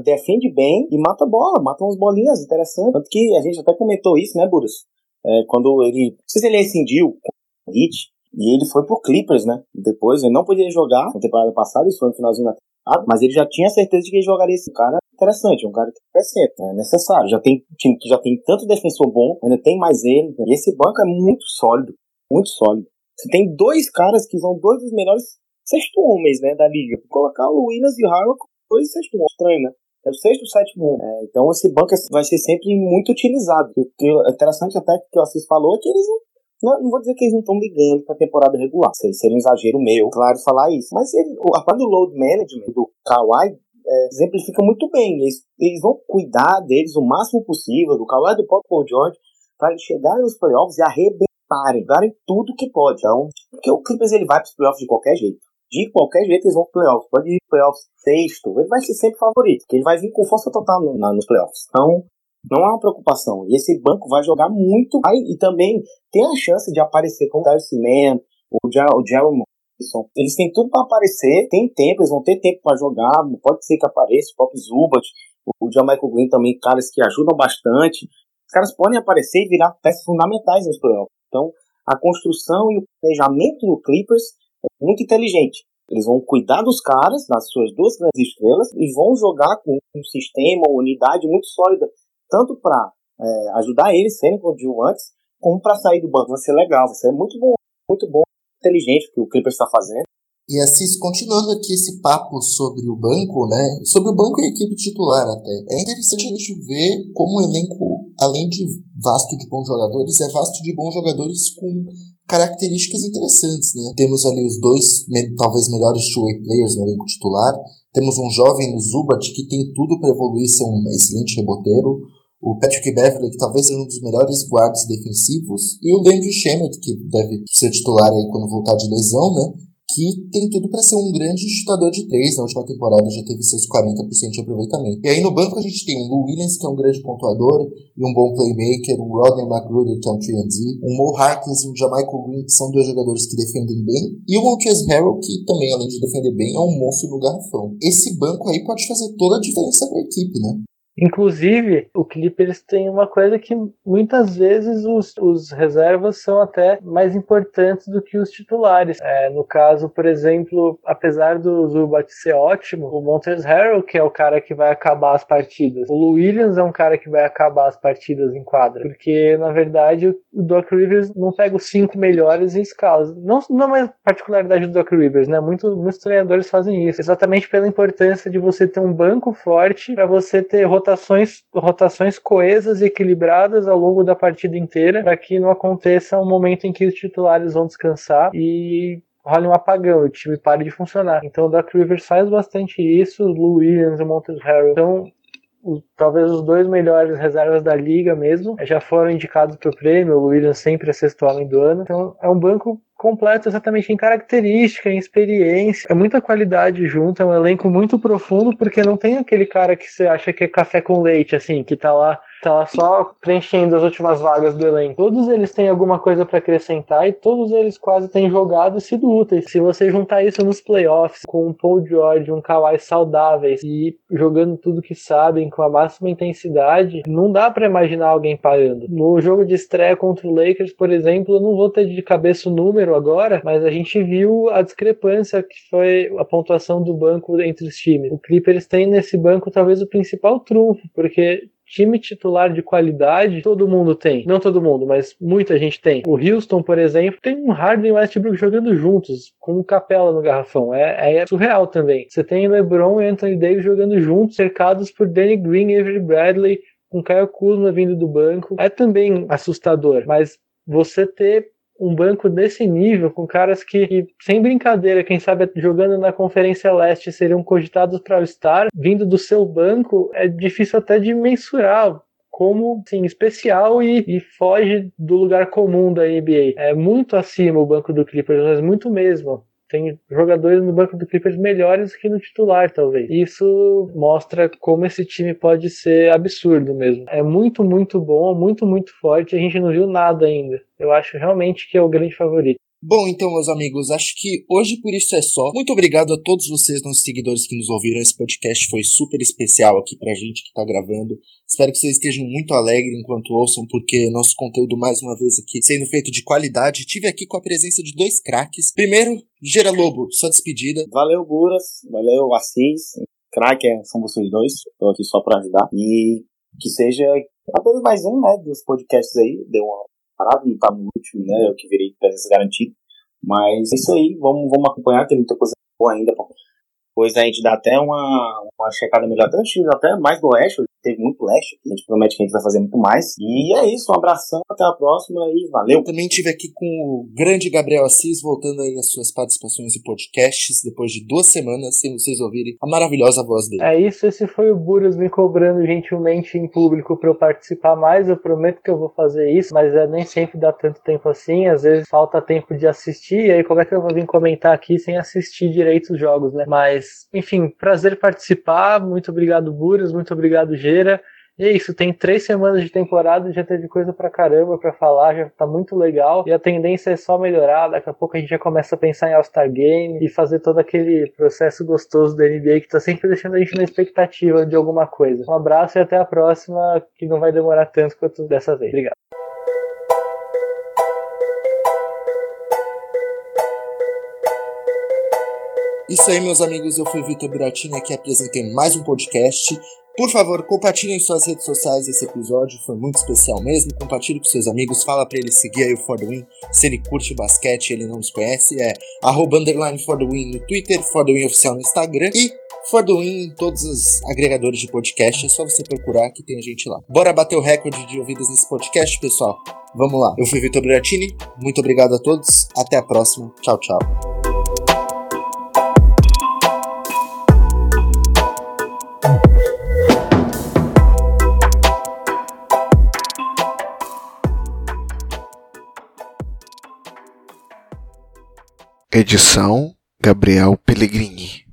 defende bem e mata bola, mata umas bolinhas interessantes. Tanto que a gente até comentou isso, né, Burus? É, quando ele. Não sei se ele rescindiu com o Heat. E ele foi pro Clippers, né? Depois ele não podia jogar na temporada passada, isso foi no finalzinho da temporada, mas ele já tinha certeza de que ele jogaria esse cara interessante, um cara que acrescenta, é necessário. Já tem time que já tem tanto defensor bom, ainda tem mais ele. E esse banco é muito sólido, muito sólido. Você tem dois caras que são dois dos melhores sexto homens, né, da liga. Colocar o Williams e o como dois sexto homens. Estranho, né? É o sexto sétimo homem. É, então esse banco vai ser sempre muito utilizado. O que é interessante até que o Assis falou é que eles não, não, não vou dizer que eles não estão ligando para a temporada regular. Seria um exagero meu, claro, falar isso. Mas ele, a parte do load management do Kawhi é, exemplifica muito bem. Eles, eles, vão cuidar deles o máximo possível, do Kawhi do Paul George, para eles chegarem nos playoffs e arrebentar parem, darem tudo que pode. Então, porque o Clippers ele vai para os playoffs de qualquer jeito. De qualquer jeito eles vão para playoffs. Pode ir playoffs sexto, ele vai ser sempre favorito, porque ele vai vir com força total no, na, nos playoffs. Então, não há uma preocupação. E esse banco vai jogar muito vai, e também tem a chance de aparecer como o Darius Man, o, Jeremy Morrison. Eles têm tudo para aparecer, tem tempo, eles vão ter tempo para jogar. Pode ser que apareça o próprio Zubat, o, o Jamaica Green também, caras que ajudam bastante. Os caras podem aparecer e virar peças fundamentais nos playoffs. Então, a construção e o planejamento do Clippers é muito inteligente. Eles vão cuidar dos caras, das suas duas grandes estrelas, e vão jogar com um sistema, uma unidade muito sólida, tanto para é, ajudar eles serem coadjuvantes, como para sair do banco. Vai ser legal, vai ser muito bom, muito bom, inteligente o que o Clippers está fazendo. E assim, continuando aqui esse papo sobre o banco, né? Sobre o banco e a equipe titular até. É interessante a gente ver como o elenco, além de vasto de bons jogadores, é vasto de bons jogadores com características interessantes, né? Temos ali os dois, talvez melhores two-way players no elenco titular. Temos um jovem no Zubat que tem tudo para evoluir, ser um excelente reboteiro. O Patrick Beverly, que talvez seja um dos melhores guardas defensivos. E o Landry Shamet, que deve ser titular aí quando voltar de lesão, né? Que tem tudo para ser um grande chutador de três. Na última temporada já teve seus 40% de aproveitamento. E aí no banco a gente tem um Lou Williams, que é um grande pontuador e um bom playmaker, um Rodney McGruder, que é um 3D, um Mo Harkins e um Jamaica Green, que são dois jogadores que defendem bem, e o Montrezl Harrell, que também, além de defender bem, é um monstro no garrafão. Esse banco aí pode fazer toda a diferença para a equipe, né? Inclusive, o Clippers tem uma coisa que muitas vezes os, os reservas são até mais importantes do que os titulares. É, no caso, por exemplo, apesar do Zubat ser ótimo, o Montrezl Harrell, que é o cara que vai acabar as partidas, o Lou Williams é um cara que vai acabar as partidas em quadra, porque na verdade o Doc Rivers não pega os cinco melhores em escalas. Não, não é particularidade do Doc Rivers, né? Muito, muitos treinadores fazem isso, exatamente pela importância de você ter um banco forte para você ter rotação rotações, rotações coesas e equilibradas ao longo da partida inteira, para que não aconteça um momento em que os titulares vão descansar e role um apagão, o time pare de funcionar. Então o Doc Rivers faz bastante isso, o Lou Williams e o Montes Harrell. Então, talvez os dois melhores reservas da liga mesmo já foram indicados para o prêmio, o Williams sempre é sexto homem do ano. Então é um banco completo exatamente em característica, em experiência. É muita qualidade junto, é um elenco muito profundo, porque não tem aquele cara que você acha que é café com leite, assim, que tá lá tá só preenchendo as últimas vagas do elenco. Todos eles têm alguma coisa para acrescentar e todos eles quase têm jogado e sido úteis. Se você juntar isso nos playoffs com um Paul George, um Kawhi saudáveis e jogando tudo que sabem com a máxima intensidade, não dá para imaginar alguém parando. No jogo de estreia contra o Lakers, por exemplo, eu não vou ter de cabeça o número agora, mas a gente viu a discrepância que foi a pontuação do banco entre os times. O Clippers tem nesse banco talvez o principal trunfo, porque time titular de qualidade, todo mundo tem. Não todo mundo, mas muita gente tem. O Houston, por exemplo, tem um Harden e Westbrook jogando juntos, com um capela no garrafão. É, é surreal também. Você tem LeBron e Anthony Davis jogando juntos, cercados por Danny Green, Avery Bradley, com Kyle Kuzma vindo do banco. É também assustador, mas você ter um banco desse nível, com caras que, que, sem brincadeira, quem sabe jogando na Conferência Leste seriam cogitados para o Star, vindo do seu banco, é difícil até de mensurar como assim, especial e, e, foge do lugar comum da NBA. É muito acima o banco do Clippers, mas muito mesmo tem jogadores no banco do Clippers melhores que no titular, talvez. Isso mostra como esse time pode ser absurdo mesmo. É muito, muito bom, muito, muito forte. A gente não viu nada ainda. Eu acho realmente que é o grande favorito. Bom, então, meus amigos, acho que hoje por isso é só. Muito obrigado a todos vocês, nossos seguidores que nos ouviram. Esse podcast foi super especial aqui pra gente que tá gravando. Espero que vocês estejam muito alegres enquanto ouçam, porque nosso conteúdo, mais uma vez aqui, sendo feito de qualidade. Tive aqui com a presença de dois craques. Primeiro, Gera Lobo, sua despedida. Valeu, Buras. Valeu, Assis. Craque é, são vocês dois. Estou aqui só para ajudar. E que seja apenas mais um, né, dos podcasts aí. Deu uma parada, não tá no último, né? Eu que virei presença garantida. Mas é isso aí, vamos, vamos acompanhar, tem muita coisa boa ainda. Depois a gente dá até uma, uma checada melhor, até, até mais do Oeste, teve muito leste, a gente promete que a gente vai fazer muito mais. E é isso, um abração, até a próxima e valeu. Também tive aqui com o grande Gabriel Assis, voltando aí as suas participações em podcasts, depois de duas semanas, sem vocês ouvirem a maravilhosa voz dele. É isso, esse foi o Buras me cobrando gentilmente em público para eu participar mais, eu prometo que eu vou fazer isso, mas é, nem sempre dá tanto tempo assim, às vezes falta tempo de assistir, e aí como é que eu vou vir comentar aqui sem assistir direito os jogos, né? Mas, enfim, prazer participar, muito obrigado Buras, muito obrigado G e é isso, tem três semanas de temporada, já teve coisa pra caramba pra falar, já tá muito legal. E a tendência é só melhorar. Daqui a pouco a gente já começa a pensar em All-Star Game e fazer todo aquele processo gostoso da NBA que tá sempre deixando a gente na expectativa de alguma coisa. Um abraço e até a próxima, que não vai demorar tanto quanto dessa vez. Obrigado. Isso aí, meus amigos. Eu fui Vitor Buratini aqui apresentei mais um podcast. Por favor, compartilhem em suas redes sociais esse episódio, foi muito especial mesmo. Compartilhe com seus amigos, fala para ele seguir aí o For The Win. Se ele curte basquete e ele não nos conhece, é arroba underline For The Win no Twitter, For The Win oficial no Instagram e For The Win em todos os agregadores de podcast. É só você procurar que tem gente lá. Bora bater o recorde de ouvidas nesse podcast, pessoal? Vamos lá. Eu fui Vitor Buratini, muito obrigado a todos, até a próxima. Tchau, tchau. Edição Gabriel Pellegrini.